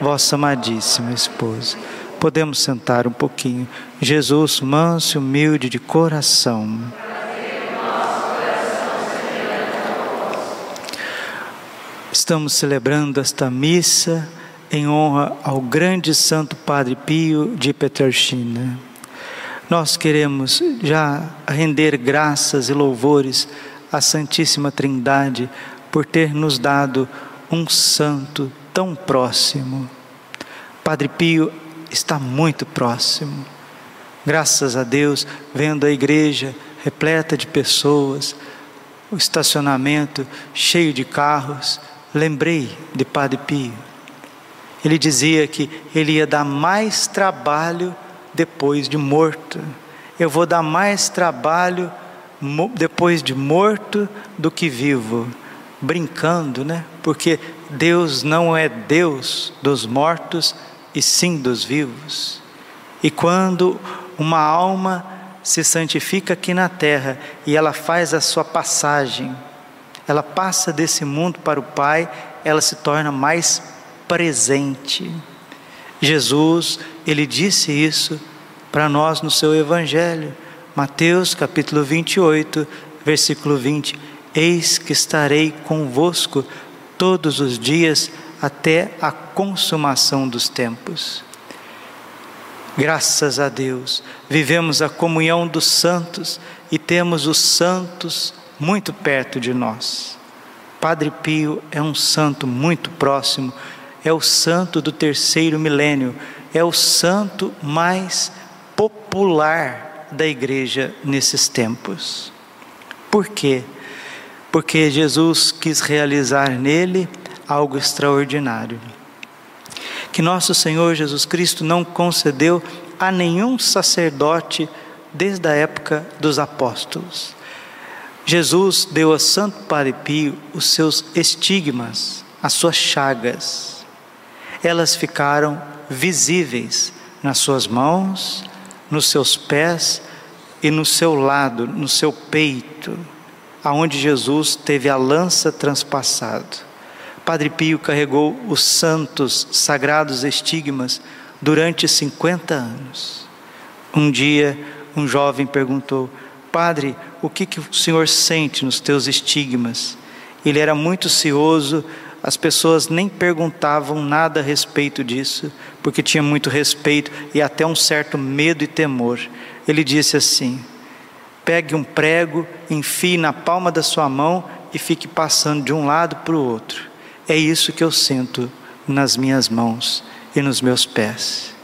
vossa amadíssima esposa. Podemos sentar um pouquinho. Jesus, manso e humilde de coração. Estamos celebrando esta missa em honra ao grande Santo Padre Pio de Petrarchina. Nós queremos já render graças e louvores à Santíssima Trindade por ter nos dado um santo tão próximo. Padre Pio está muito próximo. Graças a Deus, vendo a igreja repleta de pessoas, o estacionamento cheio de carros, lembrei de Padre Pio. Ele dizia que ele ia dar mais trabalho depois de morto. Eu vou dar mais trabalho depois de morto do que vivo. Brincando, né? Porque Deus não é Deus dos mortos e sim dos vivos. E quando uma alma se santifica aqui na terra e ela faz a sua passagem, ela passa desse mundo para o Pai, ela se torna mais presente. Jesus, ele disse isso para nós no seu evangelho. Mateus capítulo 28, versículo 20: Eis que estarei convosco todos os dias até a consumação dos tempos. Graças a Deus, vivemos a comunhão dos santos e temos os santos muito perto de nós. Padre Pio é um santo muito próximo, é o santo do terceiro milênio, é o santo mais popular da igreja nesses tempos. Por quê? Porque Jesus quis realizar nele algo extraordinário. Que nosso Senhor Jesus Cristo não concedeu a nenhum sacerdote desde a época dos apóstolos. Jesus deu a Santo Padre Pio os seus estigmas, as suas chagas. Elas ficaram visíveis nas suas mãos, nos seus pés e no seu lado, no seu peito aonde Jesus teve a lança transpassado. Padre Pio carregou os santos sagrados estigmas durante 50 anos. Um dia, um jovem perguntou: Padre, o que, que o senhor sente nos teus estigmas? Ele era muito cioso, as pessoas nem perguntavam nada a respeito disso, porque tinha muito respeito e até um certo medo e temor. Ele disse assim: pegue um prego, enfie na palma da sua mão e fique passando de um lado para o outro. É isso que eu sinto nas minhas mãos e nos meus pés.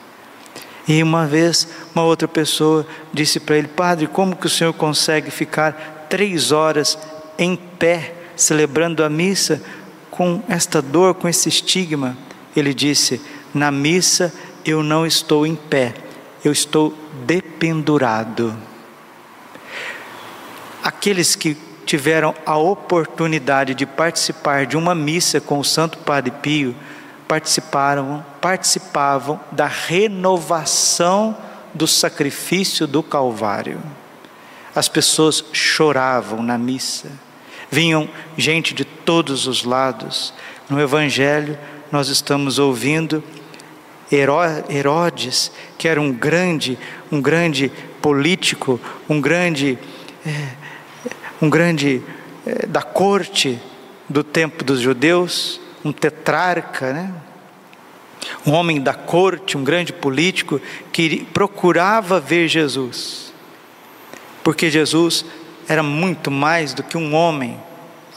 E uma vez, uma outra pessoa disse para ele: Padre, como que o senhor consegue ficar três horas em pé, celebrando a missa, com esta dor, com esse estigma? Ele disse: Na missa eu não estou em pé, eu estou dependurado aqueles que tiveram a oportunidade de participar de uma missa com o Santo Padre Pio participaram, participavam da renovação do sacrifício do Calvário. As pessoas choravam na missa, vinham gente de todos os lados. No Evangelho, nós estamos ouvindo Herodes, que era um grande, um grande político, um grande é, um grande eh, da corte do tempo dos judeus, um tetrarca, né? um homem da corte, um grande político, que procurava ver Jesus, porque Jesus era muito mais do que um homem.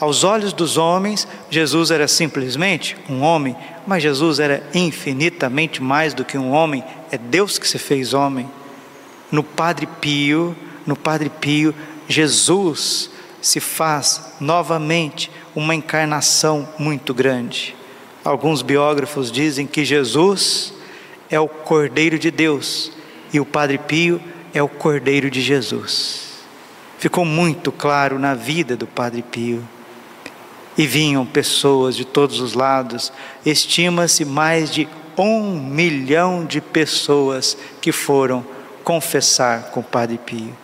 Aos olhos dos homens, Jesus era simplesmente um homem, mas Jesus era infinitamente mais do que um homem, é Deus que se fez homem. No Padre Pio, no Padre Pio, Jesus se faz novamente uma encarnação muito grande. Alguns biógrafos dizem que Jesus é o Cordeiro de Deus e o Padre Pio é o Cordeiro de Jesus. Ficou muito claro na vida do Padre Pio. E vinham pessoas de todos os lados, estima-se mais de um milhão de pessoas que foram confessar com o Padre Pio.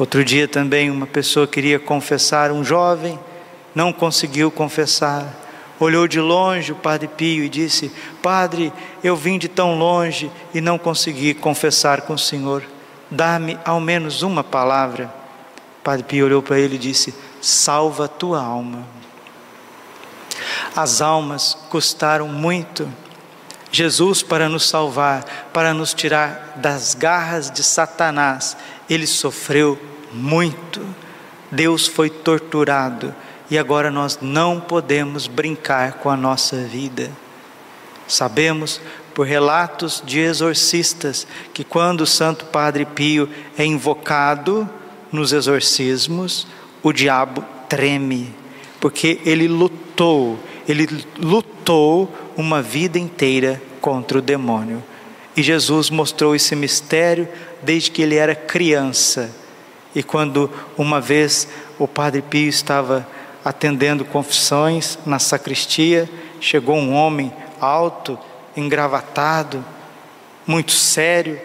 Outro dia também uma pessoa queria confessar, um jovem, não conseguiu confessar. Olhou de longe o Padre Pio e disse: Padre, eu vim de tão longe e não consegui confessar com o Senhor. Dá-me ao menos uma palavra. Padre Pio olhou para ele e disse: Salva a tua alma. As almas custaram muito. Jesus, para nos salvar, para nos tirar das garras de Satanás, ele sofreu muito. Deus foi torturado e agora nós não podemos brincar com a nossa vida. Sabemos por relatos de exorcistas que quando o Santo Padre Pio é invocado nos exorcismos, o diabo treme, porque ele lutou, ele lutou uma vida inteira contra o demônio. E Jesus mostrou esse mistério desde que ele era criança. E quando uma vez o Padre Pio estava atendendo confissões na sacristia, chegou um homem alto, engravatado, muito sério,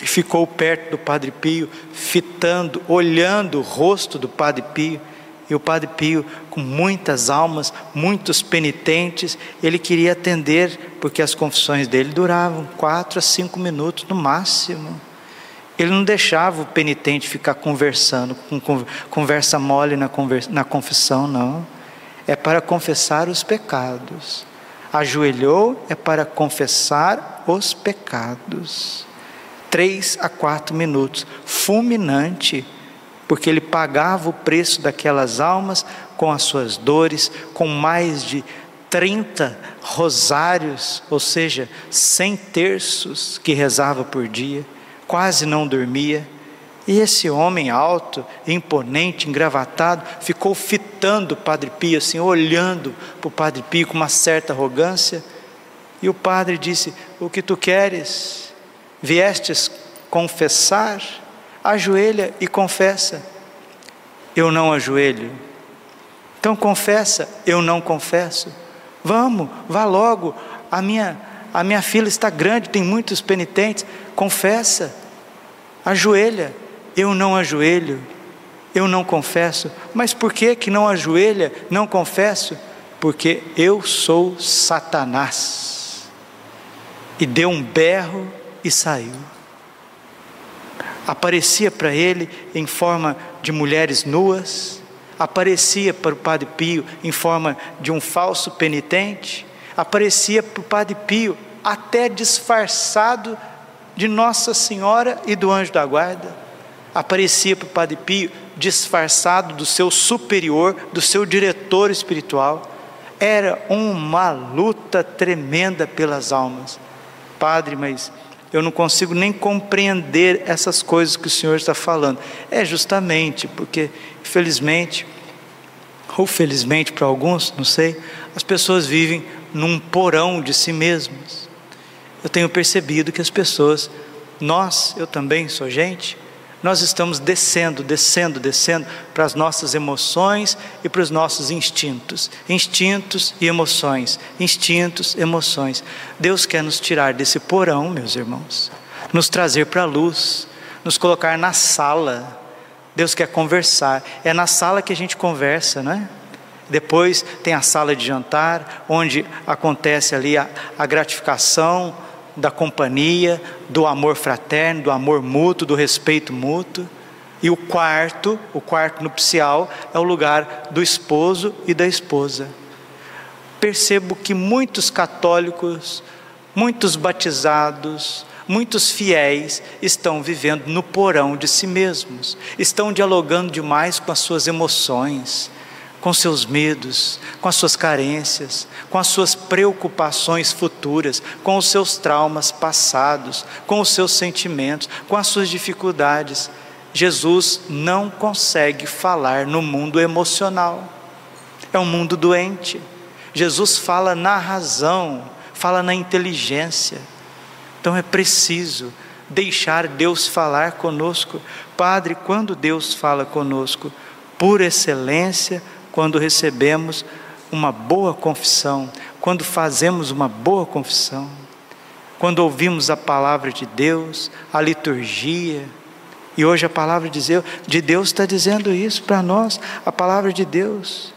e ficou perto do Padre Pio, fitando, olhando o rosto do Padre Pio. E o Padre Pio, com muitas almas, muitos penitentes, ele queria atender, porque as confissões dele duravam quatro a cinco minutos no máximo. Ele não deixava o penitente ficar conversando, com conversa mole na, confissão, não. É para confessar os pecados. Ajoelhou é para confessar os pecados. Três a quatro minutos, fulminante, porque ele pagava o preço daquelas almas com as suas dores, com mais de 30 rosários, ou seja, 100 terços que rezava por dia quase não dormia. E esse homem alto, imponente, engravatado, ficou fitando o Padre Pio, assim, olhando para o Padre Pio com uma certa arrogância. E o padre disse: O que tu queres? Viestes confessar? Ajoelha e confessa. Eu não ajoelho. Então confessa, eu não confesso. Vamos, vá logo. A minha, a minha fila está grande, tem muitos penitentes. Confessa ajoelha. Eu não ajoelho, eu não confesso. Mas por que que não ajoelha, não confesso? Porque eu sou Satanás. E deu um berro e saiu. Aparecia para ele em forma de mulheres nuas, aparecia para o Padre Pio em forma de um falso penitente, aparecia para o Padre Pio até disfarçado de Nossa Senhora e do anjo da guarda. Aparecia para o Padre Pio disfarçado do seu superior, do seu diretor espiritual. Era uma luta tremenda pelas almas. Padre, mas eu não consigo nem compreender essas coisas que o Senhor está falando. É justamente porque, infelizmente, ou felizmente para alguns, não sei, as pessoas vivem num porão de si mesmas eu tenho percebido que as pessoas, nós, eu também sou gente, nós estamos descendo, descendo, descendo para as nossas emoções e para os nossos instintos. Instintos e emoções. Instintos, emoções. Deus quer nos tirar desse porão, meus irmãos, nos trazer para a luz, nos colocar na sala. Deus quer conversar. É na sala que a gente conversa, não é? Depois tem a sala de jantar, onde acontece ali a, a gratificação, da companhia, do amor fraterno, do amor mútuo, do respeito mútuo. E o quarto, o quarto nupcial, é o lugar do esposo e da esposa. Percebo que muitos católicos, muitos batizados, muitos fiéis estão vivendo no porão de si mesmos, estão dialogando demais com as suas emoções, com seus medos, com as suas carências, com as suas preocupações futuras, com os seus traumas passados, com os seus sentimentos, com as suas dificuldades. Jesus não consegue falar no mundo emocional. É um mundo doente. Jesus fala na razão, fala na inteligência. Então é preciso deixar Deus falar conosco. Padre, quando Deus fala conosco, por excelência, quando recebemos uma boa confissão, quando fazemos uma boa confissão, quando ouvimos a palavra de Deus, a liturgia, e hoje a palavra de Deus está dizendo isso para nós, a palavra de Deus.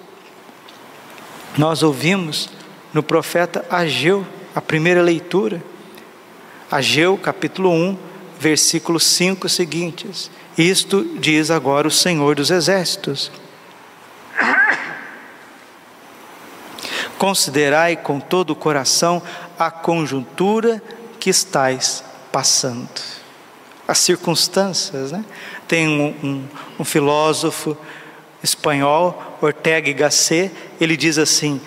Nós ouvimos no profeta Ageu, a primeira leitura, Ageu capítulo 1, versículo 5 seguintes. Isto diz agora o Senhor dos Exércitos. Considerai com todo o coração a conjuntura que estáis passando, as circunstâncias. Né? Tem um, um, um filósofo espanhol, Ortega y Gasset, ele diz assim: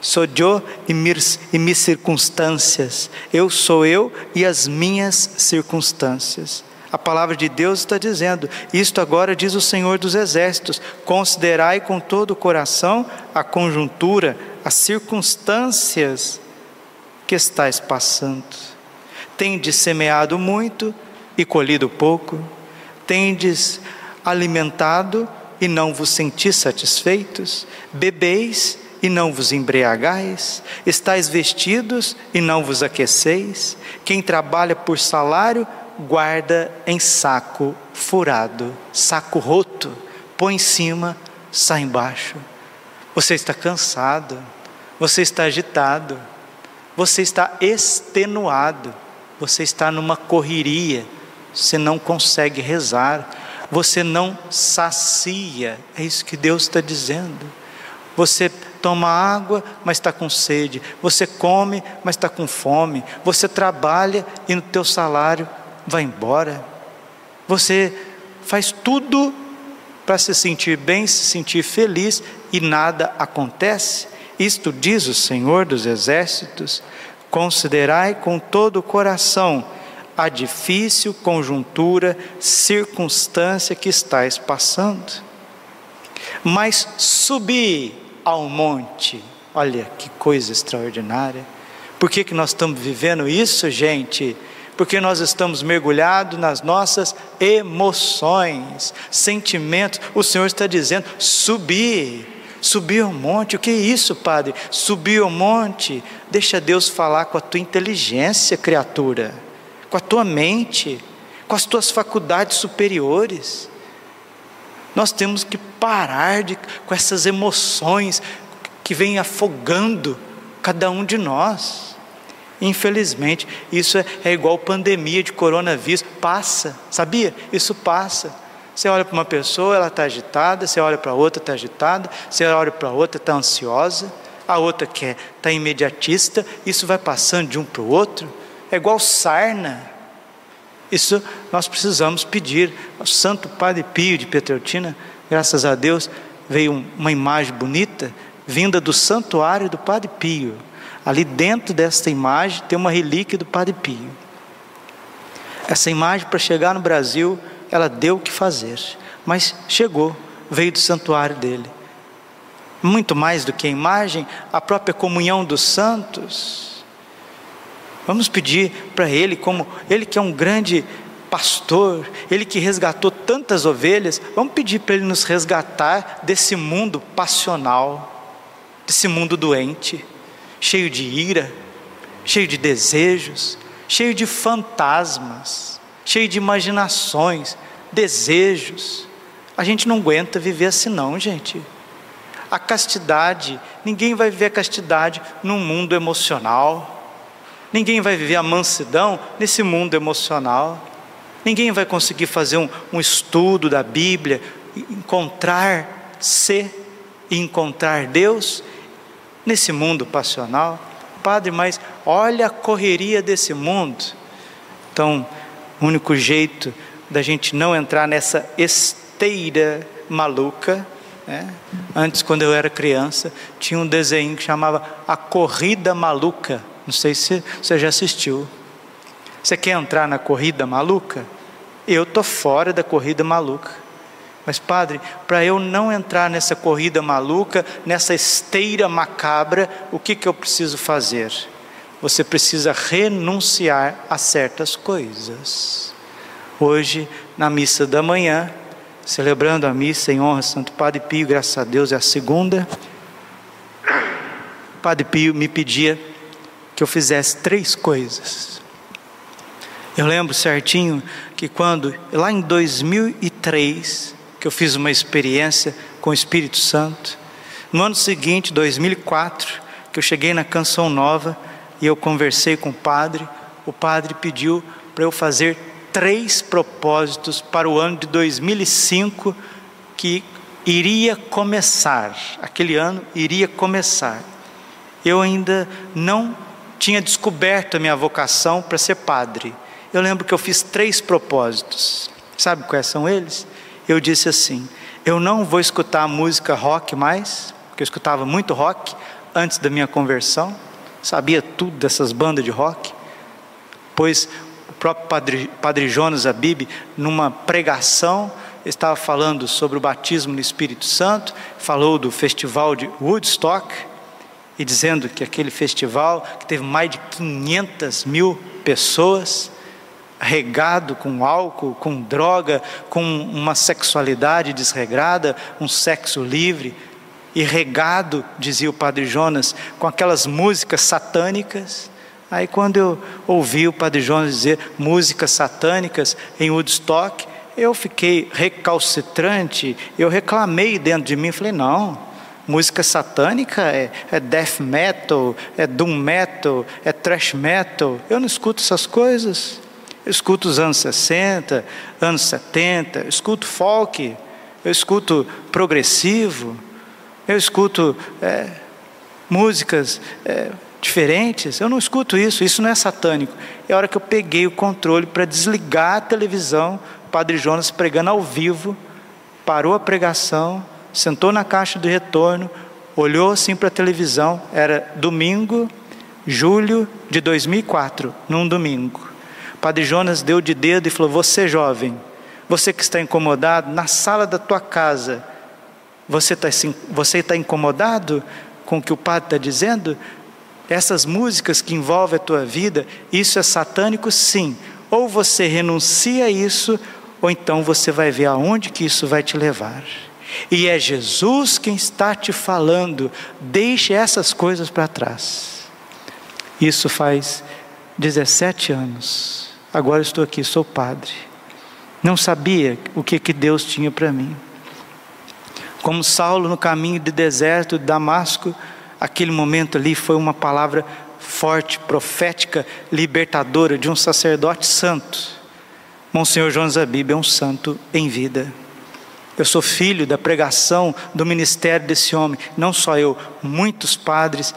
Sou eu e, minhas circunstâncias. Eu sou eu e as minhas circunstâncias. A palavra de Deus está dizendo: Isto agora diz o Senhor dos Exércitos: considerai com todo o coração a conjuntura, as circunstâncias que estáis passando. Tendes semeado muito e colhido pouco, tendes alimentado e não vos sentis satisfeitos, bebeis e não vos embriagais, estáis vestidos e não vos aqueceis, quem trabalha por salário, guarda em saco furado, saco roto, põe em cima, sai embaixo. Você está cansado, você está agitado, você está extenuado, você está numa correria, você não consegue rezar, você não sacia, é isso que Deus está dizendo. Você toma água, mas está com sede. Você come, mas está com fome. Você trabalha e no teu salário vai embora. Você faz tudo para se sentir bem, se sentir feliz e nada acontece. Isto diz o Senhor dos Exércitos: considerai com todo o coração a difícil conjuntura, circunstância que estáis passando. Mas subi ao monte. Olha que coisa extraordinária. Por que, que nós estamos vivendo isso, gente? Porque nós estamos mergulhados nas nossas emoções, sentimentos. O Senhor está dizendo: subir, subir ao monte. O que é isso, Padre? Subir ao monte. Deixa Deus falar com a tua inteligência, criatura, com a tua mente, com as tuas faculdades superiores. Nós temos que parar de, com essas emoções que vêm afogando cada um de nós. Infelizmente, isso é, é igual pandemia de coronavírus, passa, sabia? Isso passa. Você olha para uma pessoa, ela está agitada, você olha para outra, está agitada, você olha para outra, está ansiosa, a outra quer, está imediatista, isso vai passando de um para o outro, é igual sarna. Isso nós precisamos pedir. O Santo Padre Pio de Petreutina, graças a Deus, veio uma imagem bonita, vinda do santuário do Padre Pio. Ali dentro desta imagem tem uma relíquia do Padre Pio. Essa imagem, para chegar no Brasil, ela deu o que fazer, mas chegou, veio do santuário dele. Muito mais do que a imagem, a própria comunhão dos santos Vamos pedir para Ele, como Ele que é um grande pastor, Ele que resgatou tantas ovelhas, vamos pedir para Ele nos resgatar desse mundo passional, desse mundo doente, cheio de ira, cheio de desejos, cheio de fantasmas, cheio de imaginações, desejos. A gente não aguenta viver assim, não, gente. A castidade, ninguém vai viver a castidade num mundo emocional Ninguém vai viver a mansidão nesse mundo emocional. Ninguém vai conseguir fazer um, um estudo da Bíblia, encontrar-se e encontrar Deus nesse mundo passional. Padre, mas olha a correria desse mundo. Então, o único jeito da gente não entrar nessa esteira maluca. Né? Antes, quando eu era criança, tinha um desenho que chamava A Corrida Maluca. Não sei se você já assistiu. Você quer entrar na corrida maluca? Eu estou fora da corrida maluca. Mas, padre, para eu não entrar nessa corrida maluca, nessa esteira macabra, o que, que eu preciso fazer? Você precisa renunciar a certas coisas. Hoje, na missa da manhã, celebrando a missa em honra a Santo Padre Pio, graças a Deus é a segunda. O Padre Pio me pedia que eu fizesse três coisas. Eu lembro certinho que quando, lá em 2003, que eu fiz uma experiência com o Espírito Santo, no ano seguinte, 2004, que eu cheguei na Canção Nova e eu conversei com o padre, o padre pediu para eu fazer três propósitos para o ano de 2005 que iria começar, aquele ano iria começar. Eu ainda não tinha descoberto a minha vocação para ser padre. Eu lembro que eu fiz três propósitos. Sabe quais são eles? Eu disse assim: eu não vou escutar música rock mais, porque eu escutava muito rock antes da minha conversão, sabia tudo dessas bandas de rock, pois o próprio Padre, Padre Jonas Abib, numa pregação, estava falando sobre o batismo no Espírito Santo, falou do festival de Woodstock, e dizendo que aquele festival, que teve mais de 500 mil pessoas, regado com álcool, com droga, com uma sexualidade desregrada, um sexo livre, e regado, dizia o Padre Jonas, com aquelas músicas satânicas. Aí, quando eu ouvi o Padre Jonas dizer músicas satânicas em Woodstock, eu fiquei recalcitrante, eu reclamei dentro de mim, falei: não, música satânica é, é death metal, é doom metal, é thrash metal, eu não escuto essas coisas. Eu escuto os anos 60, anos 70, eu escuto folk, eu escuto progressivo, eu escuto é, músicas é, diferentes, eu não escuto isso, isso não é satânico. É a hora que eu peguei o controle para desligar a televisão, o Padre Jonas pregando ao vivo, parou a pregação, sentou na caixa de retorno, olhou assim para a televisão, era domingo, julho de 2004, num domingo. Padre Jonas deu de dedo e falou: Você jovem, você que está incomodado, na sala da tua casa, você está você tá incomodado com o que o padre está dizendo? Essas músicas que envolvem a tua vida, isso é satânico? Sim. Ou você renuncia a isso, ou então você vai ver aonde que isso vai te levar. E é Jesus quem está te falando, deixe essas coisas para trás. Isso faz 17 anos. Agora estou aqui, sou padre. Não sabia o que, que Deus tinha para mim. Como Saulo no caminho de deserto de Damasco, aquele momento ali foi uma palavra forte, profética, libertadora de um sacerdote santo. Monsenhor João Zabib é um santo em vida. Eu sou filho da pregação do ministério desse homem, não só eu, muitos padres,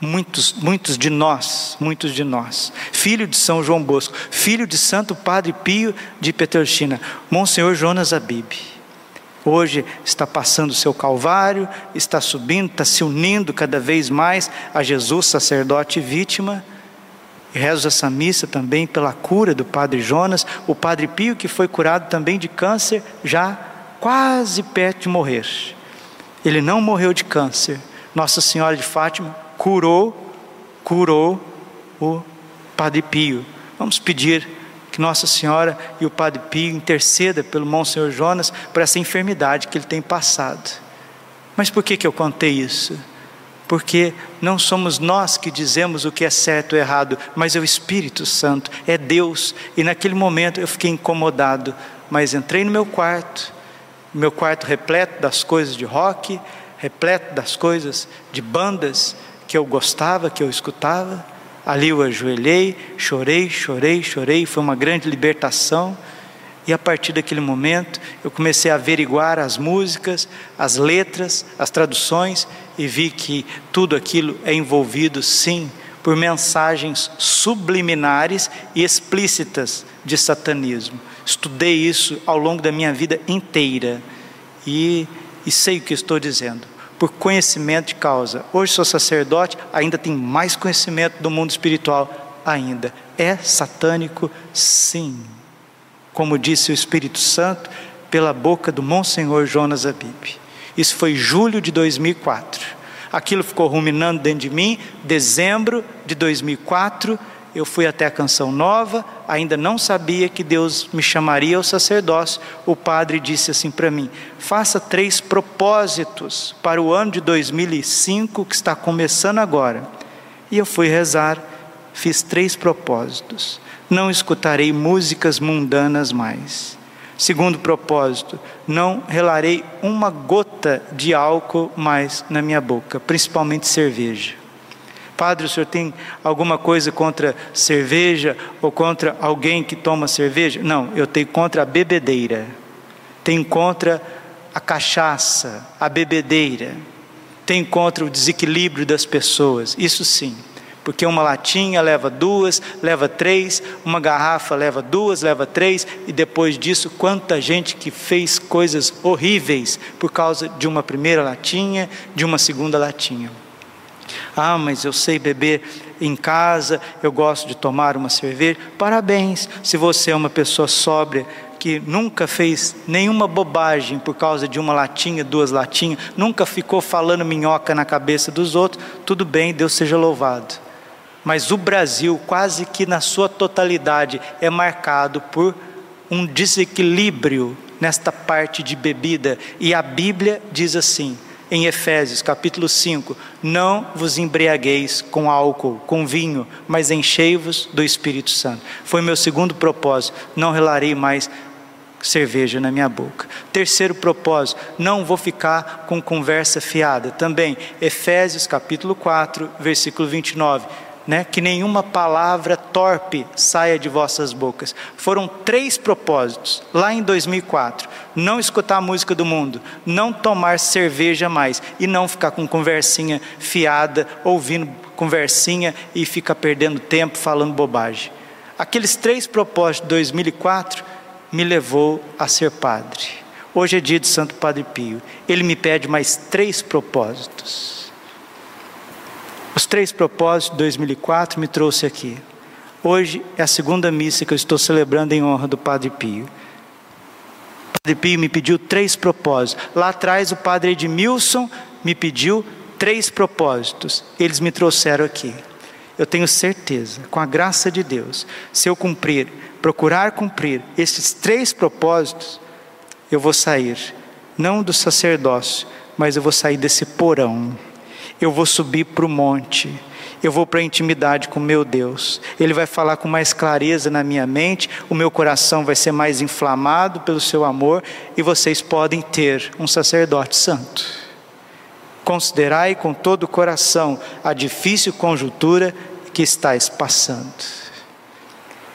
muitos, muitos de nós, muitos de nós, filho de São João Bosco, filho de Santo Padre Pio de Petrolina, Monsenhor Jonas Abib. Hoje está passando o seu calvário, está subindo, está se unindo cada vez mais a Jesus, sacerdote e vítima. E rezo essa missa também pela cura do Padre Jonas, o Padre Pio que foi curado também de câncer, já quase perto de morrer. Ele não morreu de câncer. Nossa Senhora de Fátima curou, curou o Padre Pio. Vamos pedir Nossa Senhora e o Padre Pio interceda pelo Monsenhor Jonas por essa enfermidade que ele tem passado. Mas por que, que eu contei isso? Porque não somos nós que dizemos o que é certo ou errado, mas é o Espírito Santo, é Deus. E naquele momento eu fiquei incomodado, mas entrei no meu quarto, meu quarto repleto das coisas de rock, repleto das coisas de bandas, que eu gostava, que eu escutava. Ali eu ajoelhei, chorei, chorei, chorei, foi uma grande libertação. E a partir daquele momento, eu comecei a averiguar as músicas, as letras, as traduções e vi que tudo aquilo é envolvido, sim, por mensagens subliminares e explícitas de satanismo. Estudei isso ao longo da minha vida inteira e, e sei o que estou dizendo por conhecimento de causa. Hoje sou sacerdote, ainda tem mais conhecimento do mundo espiritual ainda. É satânico, sim. Como disse o Espírito Santo pela boca do Monsenhor Jonas Abib. Isso foi julho de 2004. Aquilo ficou ruminando dentro de mim. Dezembro de 2004, eu fui até a Canção Nova, ainda não sabia que Deus me chamaria ao sacerdócio. O padre disse assim para mim: faça três propósitos para o ano de 2005 que está começando agora. E eu fui rezar, fiz três propósitos. Não escutarei músicas mundanas mais. Segundo propósito, não relarei uma gota de álcool mais na minha boca, principalmente cerveja. Padre, o senhor tem alguma coisa contra cerveja ou contra alguém que toma cerveja? Não, eu tenho contra a bebedeira. Tenho contra a cachaça, a bebedeira. Tenho contra o desequilíbrio das pessoas. Isso sim. Porque uma latinha leva duas, leva três, uma garrafa leva duas, leva três, e depois disso, quanta gente que fez coisas horríveis por causa de uma primeira latinha, de uma segunda latinha. Ah, mas eu sei beber em casa, eu gosto de tomar uma cerveja. Parabéns, se você é uma pessoa sóbria que nunca fez nenhuma bobagem por causa de uma latinha, duas latinhas, nunca ficou falando minhoca na cabeça dos outros, tudo bem, Deus seja louvado. Mas o Brasil, quase que na sua totalidade, é marcado por um desequilíbrio nesta parte de bebida, e a Bíblia diz assim: em Efésios capítulo 5: Não vos embriagueis com álcool, com vinho, mas enchei-vos do Espírito Santo. Foi meu segundo propósito: não relarei mais cerveja na minha boca. Terceiro propósito: não vou ficar com conversa fiada. Também, Efésios capítulo 4, versículo 29 né, que nenhuma palavra torpe saia de vossas bocas. Foram três propósitos lá em 2004: não escutar a música do mundo, não tomar cerveja mais e não ficar com conversinha fiada, ouvindo conversinha e ficar perdendo tempo falando bobagem. Aqueles três propósitos de 2004 me levou a ser padre. Hoje é dia de Santo Padre Pio. Ele me pede mais três propósitos. Os três propósitos de 2004 me trouxe aqui. Hoje é a segunda missa que eu estou celebrando em honra do Padre Pio. O Padre Pio me pediu três propósitos. Lá atrás o Padre Edmilson me pediu três propósitos. Eles me trouxeram aqui. Eu tenho certeza, com a graça de Deus, se eu cumprir, procurar cumprir esses três propósitos, eu vou sair, não do sacerdócio, mas eu vou sair desse porão eu vou subir para o monte, eu vou para a intimidade com meu Deus. Ele vai falar com mais clareza na minha mente, o meu coração vai ser mais inflamado pelo seu amor e vocês podem ter um sacerdote santo. Considerai com todo o coração a difícil conjuntura que estáis passando.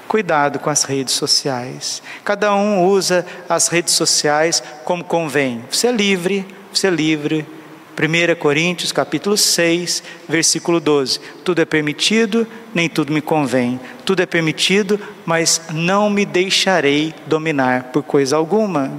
Cuidado com as redes sociais. Cada um usa as redes sociais como convém. Você é livre, você é livre 1 Coríntios capítulo 6, versículo 12. Tudo é permitido, nem tudo me convém. Tudo é permitido, mas não me deixarei dominar por coisa alguma.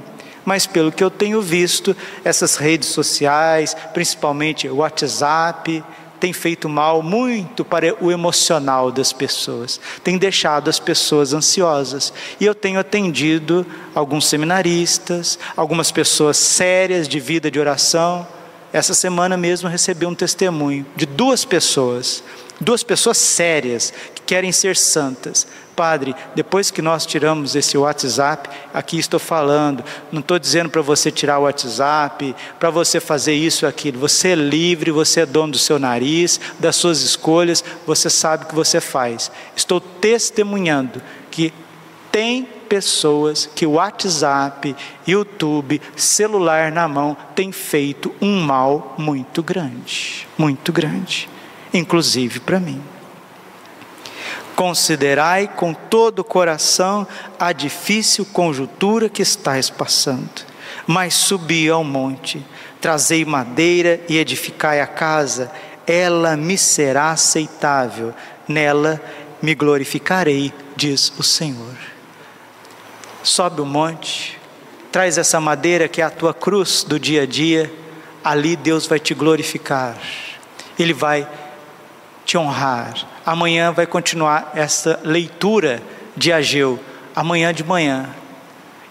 Mas pelo que eu tenho visto, essas redes sociais, principalmente o WhatsApp, tem feito mal muito para o emocional das pessoas, tem deixado as pessoas ansiosas. E eu tenho atendido alguns seminaristas, algumas pessoas sérias de vida de oração, essa semana mesmo recebi um testemunho de duas pessoas, duas pessoas sérias que querem ser santas. Padre, depois que nós tiramos esse WhatsApp, aqui estou falando, não estou dizendo para você tirar o WhatsApp, para você fazer isso aquilo. Você é livre, você é dono do seu nariz, das suas escolhas, você sabe o que você faz. Estou testemunhando que tem pessoas que WhatsApp, YouTube, celular na mão tem feito um mal muito grande, muito grande, inclusive para mim. Considerai com todo o coração a difícil conjuntura que estáis passando, mas subi ao monte, trazei madeira e edificai a casa, ela me será aceitável, nela me glorificarei, diz o Senhor sobe o monte, traz essa madeira que é a tua cruz do dia a dia, ali Deus vai te glorificar, Ele vai te honrar. Amanhã vai continuar essa leitura de Ageu, amanhã de manhã,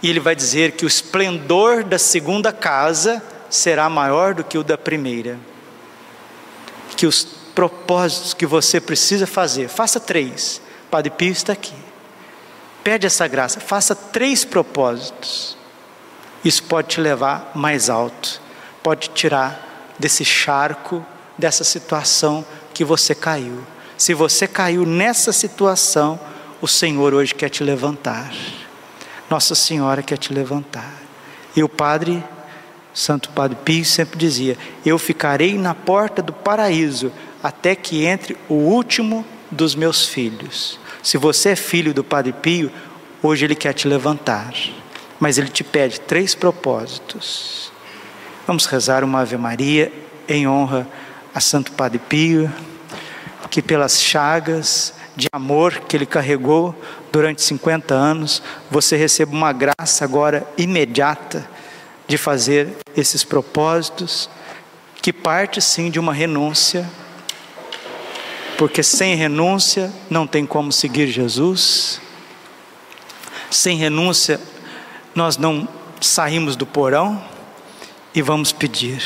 e Ele vai dizer que o esplendor da segunda casa será maior do que o da primeira. que os propósitos que você precisa fazer, faça três. Padre Pio está aqui. Pede essa graça, faça três propósitos. Isso pode te levar mais alto, pode tirar desse charco, dessa situação que você caiu. Se você caiu nessa situação, o Senhor hoje quer te levantar. Nossa Senhora quer te levantar. E o Padre, Santo Padre Pio, sempre dizia: Eu ficarei na porta do paraíso até que entre o último dos meus filhos. Se você é filho do Padre Pio, hoje ele quer te levantar, mas ele te pede três propósitos. Vamos rezar uma Ave Maria em honra a Santo Padre Pio, que pelas chagas de amor que ele carregou durante 50 anos, você receba uma graça agora imediata de fazer esses propósitos, que parte sim de uma renúncia, porque sem renúncia não tem como seguir Jesus, sem renúncia nós não saímos do porão e vamos pedir.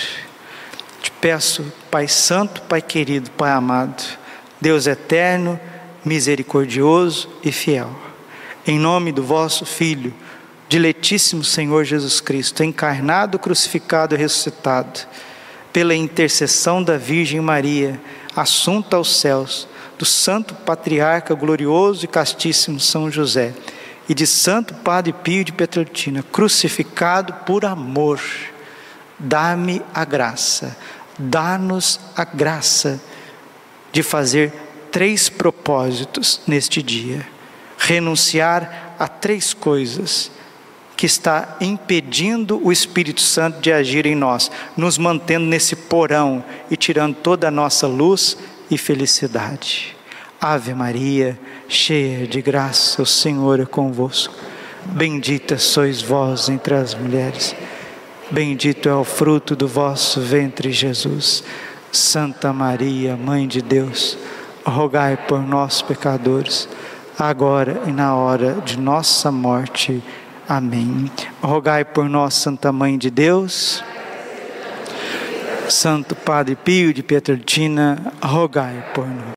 Te peço, Pai Santo, Pai querido, Pai amado, Deus eterno, misericordioso e fiel. Em nome do vosso Filho, diletíssimo Senhor Jesus Cristo, encarnado, crucificado e ressuscitado, pela intercessão da Virgem Maria, assunta aos céus, do Santo Patriarca glorioso e castíssimo São José, e de Santo Padre Pio de Petrolina, crucificado por amor, dá-me a graça, dá-nos a graça de fazer três propósitos neste dia. Renunciar a três coisas que está impedindo o Espírito Santo de agir em nós, nos mantendo nesse porão e tirando toda a nossa luz e felicidade. Ave Maria, cheia de graça, o Senhor é convosco. Bendita sois vós entre as mulheres. Bendito é o fruto do vosso ventre, Jesus. Santa Maria, Mãe de Deus, rogai por nós, pecadores, agora e na hora de nossa morte. Amém. Rogai por nós, Santa Mãe de Deus. Santo Padre Pio de Pietrelcina, rogai por nós.